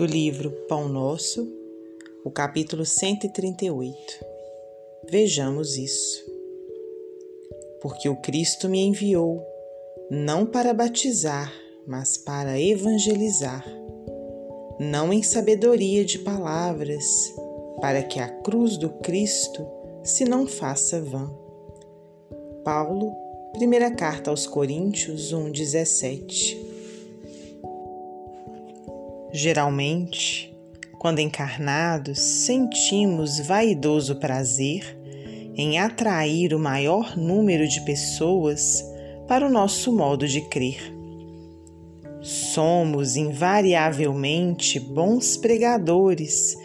do livro Pão Nosso, o capítulo 138. Vejamos isso. Porque o Cristo me enviou, não para batizar, mas para evangelizar, não em sabedoria de palavras, para que a cruz do Cristo se não faça vã. Paulo, primeira carta aos Coríntios 1:17. Geralmente, quando encarnados, sentimos vaidoso prazer em atrair o maior número de pessoas para o nosso modo de crer. Somos invariavelmente bons pregadores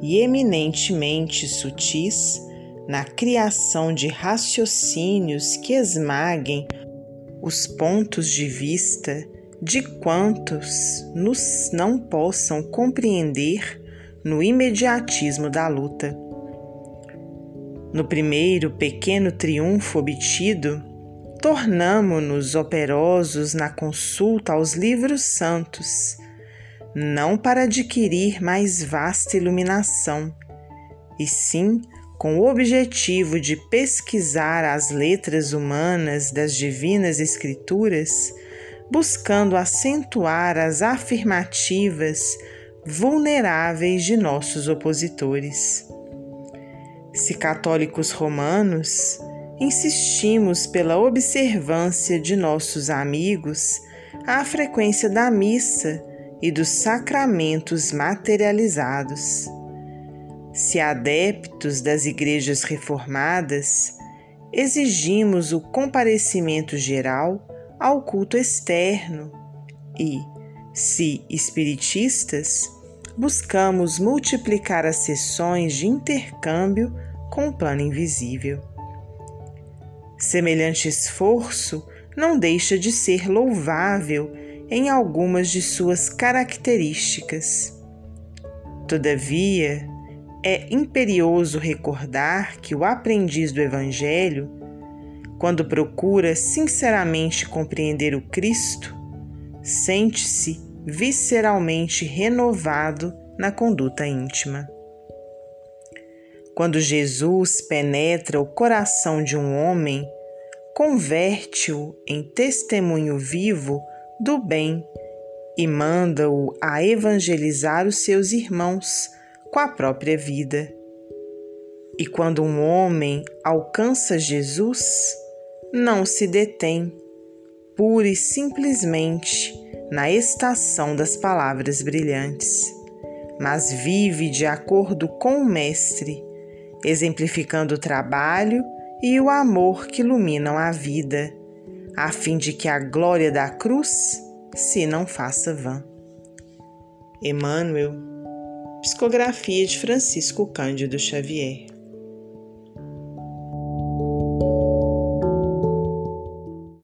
e eminentemente sutis na criação de raciocínios que esmaguem os pontos de vista de quantos nos não possam compreender no imediatismo da luta. No primeiro pequeno triunfo obtido, tornamo-nos operosos na consulta aos livros santos, não para adquirir mais vasta iluminação, e sim com o objetivo de pesquisar as letras humanas das divinas Escrituras buscando acentuar as afirmativas vulneráveis de nossos opositores. Se católicos romanos, insistimos pela observância de nossos amigos à frequência da missa e dos sacramentos materializados. Se adeptos das igrejas reformadas, exigimos o comparecimento geral ao culto externo e, se espiritistas, buscamos multiplicar as sessões de intercâmbio com o plano invisível. Semelhante esforço não deixa de ser louvável em algumas de suas características. Todavia, é imperioso recordar que o aprendiz do Evangelho quando procura sinceramente compreender o Cristo, sente-se visceralmente renovado na conduta íntima. Quando Jesus penetra o coração de um homem, converte-o em testemunho vivo do bem e manda-o a evangelizar os seus irmãos com a própria vida. E quando um homem alcança Jesus, não se detém, pura e simplesmente, na estação das palavras brilhantes, mas vive de acordo com o Mestre, exemplificando o trabalho e o amor que iluminam a vida, a fim de que a glória da cruz se não faça vã. Emmanuel, Psicografia de Francisco Cândido Xavier